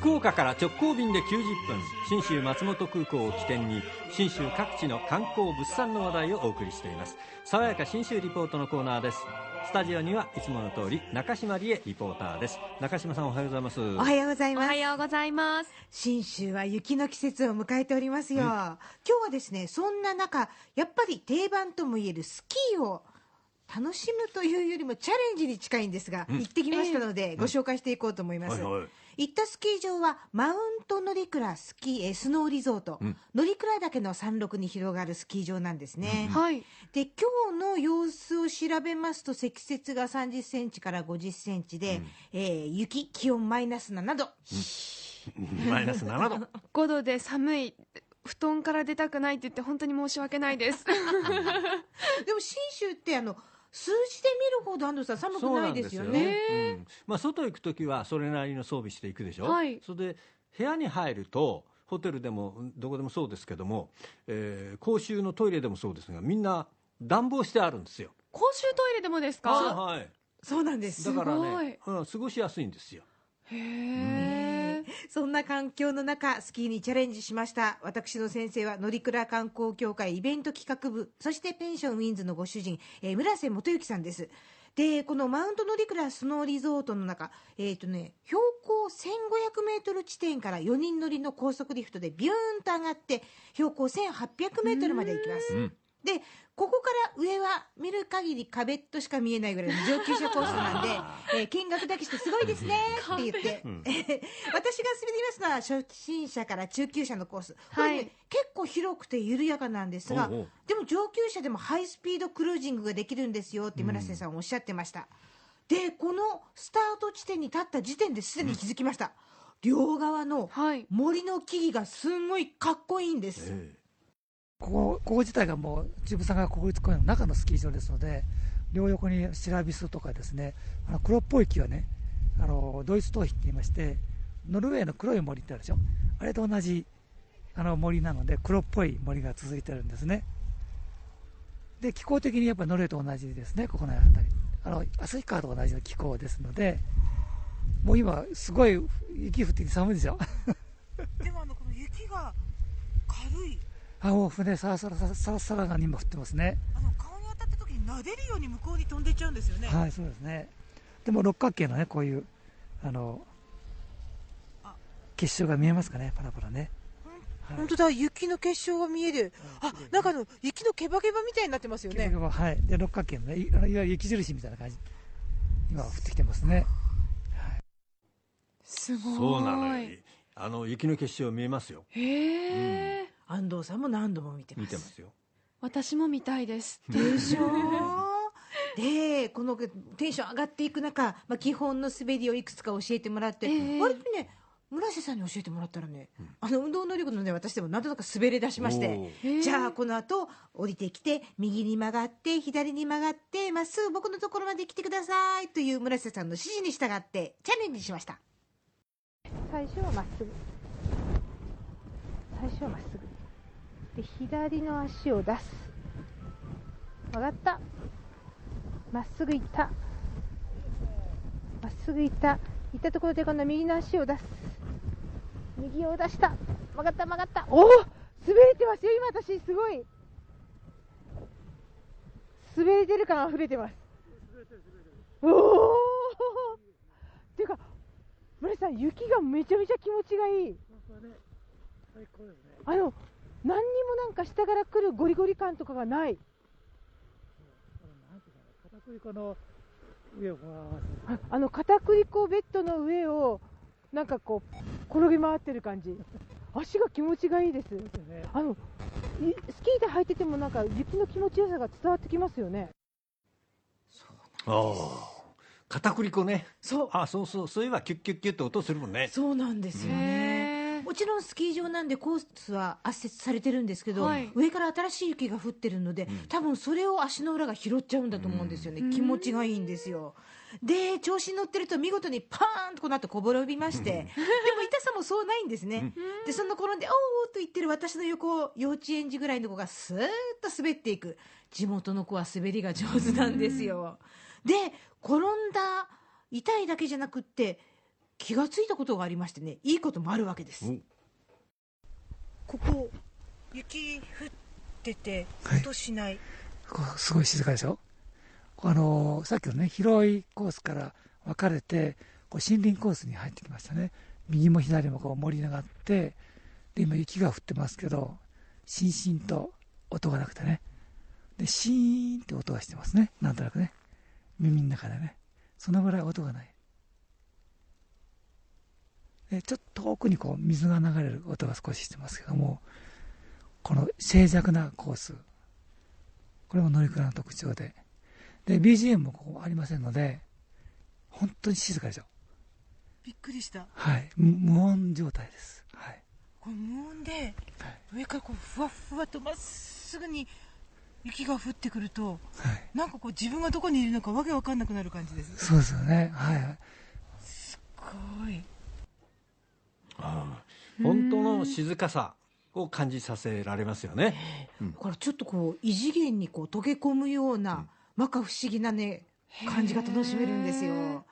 福岡から直行便で90分信州松本空港を起点に信州各地の観光物産の話題をお送りしています。爽やか信州リポートのコーナーです。スタジオにはいつもの通り中島理恵リポーターです。中島さんおはようございます。おはようございおます。はようございます。信州は雪の季節を迎えておりますよ、今日はですねそんな中やっぱり定番ともいえるスキーを楽しむというよりもチャレンジに近いんですが、行ってきましたので、ご紹介していこうと思います、はいはい。行ったスキー場はマウント乗鞍スキーえースノーリゾート、乗鞍岳の山麓に広がるスキー場なんですね、はい。で今日の様子を調べますと積雪が30センチから50センチで、えー雪気温マイナス7度、マイナス7度。5度で寒い。布団から出たくないって言って本当に申し訳ないです。でも信州ってあの数字で見るほど安藤さん寒くないですよね。うんまあ、外行く時はそれなりの装備していくでしょ、はい。それで部屋に入るとホテルでもうんどこでもそうですけども、えー公衆のトイレでもそうですがみんな暖房してあるんですよ。公衆トイレでもですか？はいはい。そうなんです。だからね、うん、過ごしやすいんですよ。へえ。そんな環境の中スキーにチャレンジしました。私の先生は乗鞍観光協会イベント企画部。そしてペンションウィンズのご主人、えー村瀬元幸さんです。でこのマウント乗鞍スノーリゾートの中、えーとね、標高1500メートル地点から4人乗りの高速リフトでビューンと上がって標高1800メートルまで行きます、でここから上は見る限り壁っとしか見えないぐらいの上級者コースなんで、えー見学だけしてすごいですねって言って、うん。えー私が滑りますのは初心者から中級者のコース、はい。結構広くて緩やかなんですがおうおう。でも上級者でもハイスピードクルージングができるんですよって村瀬さんおっしゃってました、でこのスタート地点に立った時点ですでに気づきました、両側のはい。森の木々がすんごいかっこいいんです、えここここ自体がもう中部山岳国立公園の中のスキー場ですので両横にシラビスとかですねあの黒っぽい木はねあのドイツ頭皮って言いましてノルウェーの黒い森ってあるでしょ？あれと同じあの森なので黒っぽい森が続いてるんですね。で気候的にやっぱノルウェーと同じですねここの辺り。あの旭川と同じの気候ですのでもう今すごい雪降ってて寒いでしょ？でもあのこの雪が軽い。あもう船さらさらさらさらさらが今降ってますねあの顔に当たった時に撫でるように向こうに飛んでっちゃうんですよね、はい、そうですね。でも六角形のね、こういう、あのあ、結晶が見えますかね、パラパラね。はい本当だ雪の結晶が見えるあなんかあの雪のケバケバみたいになってますよねはい。で、六角形のね、いいわゆる雪印みたいな感じ。今降ってきてますね。すごい。そうなのよあの雪の結晶見えますよへえ。安藤さんも何度も見てます。見てますよ。私も見たいです。でしょ？でこのテンション上がっていく中、まあ、基本の滑りをいくつか教えてもらって、ええ。割とね村瀬さんに教えてもらったらね、あの運動能力のね私でもなんとなく滑り出しまして。じゃあこの後降りてきて右に曲がって左に曲がってまっすぐ僕のところまで来てくださいという村瀬さんの指示に従ってチャレンジしました。最初はまっすぐ。最初はまっすぐで左の足を出す。曲がった。まっすぐ行った。まっすぐ行った。行ったところで今度は右の足を出す。右を出した。曲がった曲がった。おお滑れてますよ。今私すごい。滑れてる感溢れてます。おおっていうか村井さん雪がめちゃめちゃ気持ちがいい。あの何にもなんか下から来るゴリゴリ感とかがない。片栗粉の上をこうああの片栗粉ベッドの上をなんかこう転げ回ってる感じ。足が気持ちがいいです。ね。あのいスキーで履いててもなんか雪の気持ちよさが伝わってきますよね。ああ。片栗粉ね。そう。あそうそう。そういえばキュッキュッキュッって音するもんね。そうなんですよねちろんスキー場なんでコースは圧雪されてるんですけど、はい。上から新しい雪が降ってるので、多分それを足の裏が拾っちゃうんだと思うんですよね、うん。気持ちがいいんですよ。で調子に乗ってると見事にパーンとこの後こぼれびましてでも痛さもそうないんですね、でそんな転んで「おーおー」と言ってる私の横を幼稚園児ぐらいの子がスーッと滑っていく。地元の子は滑りが上手なんですよ、で転んだ痛いだけじゃなくって気がついたことがありましてねいいこともあるわけです。おここ雪降っててはい。音しない、こうすごい静かでしょ？あのさっきのね広いコースから分かれてこう森林コースに入ってきましたね。右も左もこう森があってで今雪が降ってますけどしんしんと音がなくてね。でシーンって音がしてますね。なんとなくね。耳の中でね。そのぐらい音がないでちょっと遠くにこう水が流れる音が少ししてますけどもこの静寂なコースこれも乗鞍の特徴で。で BGM もここありませんので本当に静かでしょ。びっくりした。はい。む無音状態です。はい。これ無音ではい。上からこうふわふわとまっすぐに雪が降ってくるとはい。なんかこう自分がどこにいるのかわけわかんなくなる感じです。すそうですよね。はい。ごい本当の静かさを感じさせられますよね。だからちょっとこう異次元にこう溶け込むような摩訶不思議なね感じが楽しめるんですよ。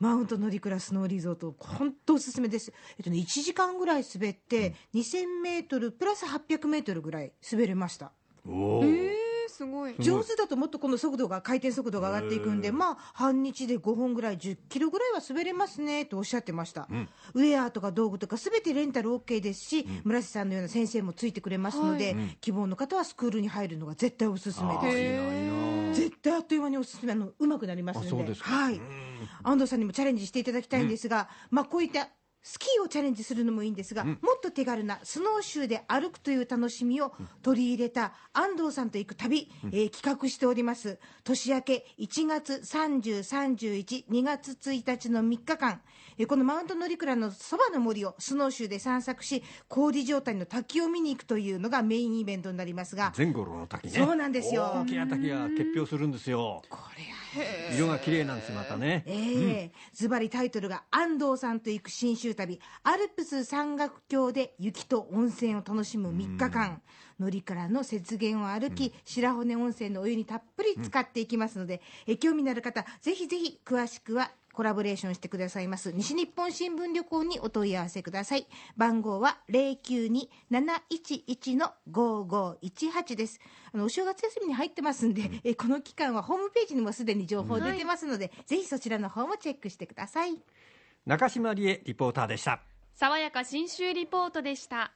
マウント乗鞍スノーリゾート本当おすすめです。えっとね1時間ぐらい滑って2000メートルプラス800メートルぐらい滑れました。おえー、すごい。上手だともっとこの速度が回転速度が上がっていくんでまあ半日で5本ぐらい10キロぐらいは滑れますねとおっしゃってました、うん。ウェアとか道具とかすべてレンタル OK ですし、村瀬さんのような先生もついてくれますので、はい。うん希望の方はスクールに入るのが絶対おすすめです。絶対あっという間におすすめあのうまくなりますので。はいうん安藤さんにもチャレンジしていただきたいんですが、まあこういったスキーをチャレンジするのもいいんですが、うん。もっと手軽なスノーシューで歩くという楽しみを取り入れた安藤さんと行く旅、えー企画しております。年明け1月3031月1日の3日間、えーこのマウント乗鞍のそばの森をスノーシューで散策し氷状態の滝を見に行くというのがメインイベントになりますが前後の滝ね。そうなんですよ。大きな滝が結氷するんですよ。これ色が綺麗なんですまたね。ええ。ズバリタイトルが安藤さんと行く新州旅。アルプス山岳橋で雪と温泉を楽しむ3日間。乗りからの雪原を歩き、白骨温泉のお湯にたっぷり使っていきますので、え興味のある方ぜひぜひ詳しくはコラボレーションしてくださいます。西日本新聞旅行にお問い合わせください。番号は092-711-5518です。あのお正月休みに入ってますんで、えこの期間はホームページにもすでに情報出てますので、ぜひそちらの方もチェックしてください。中島理恵リポーターでした。爽やか新州リポートでした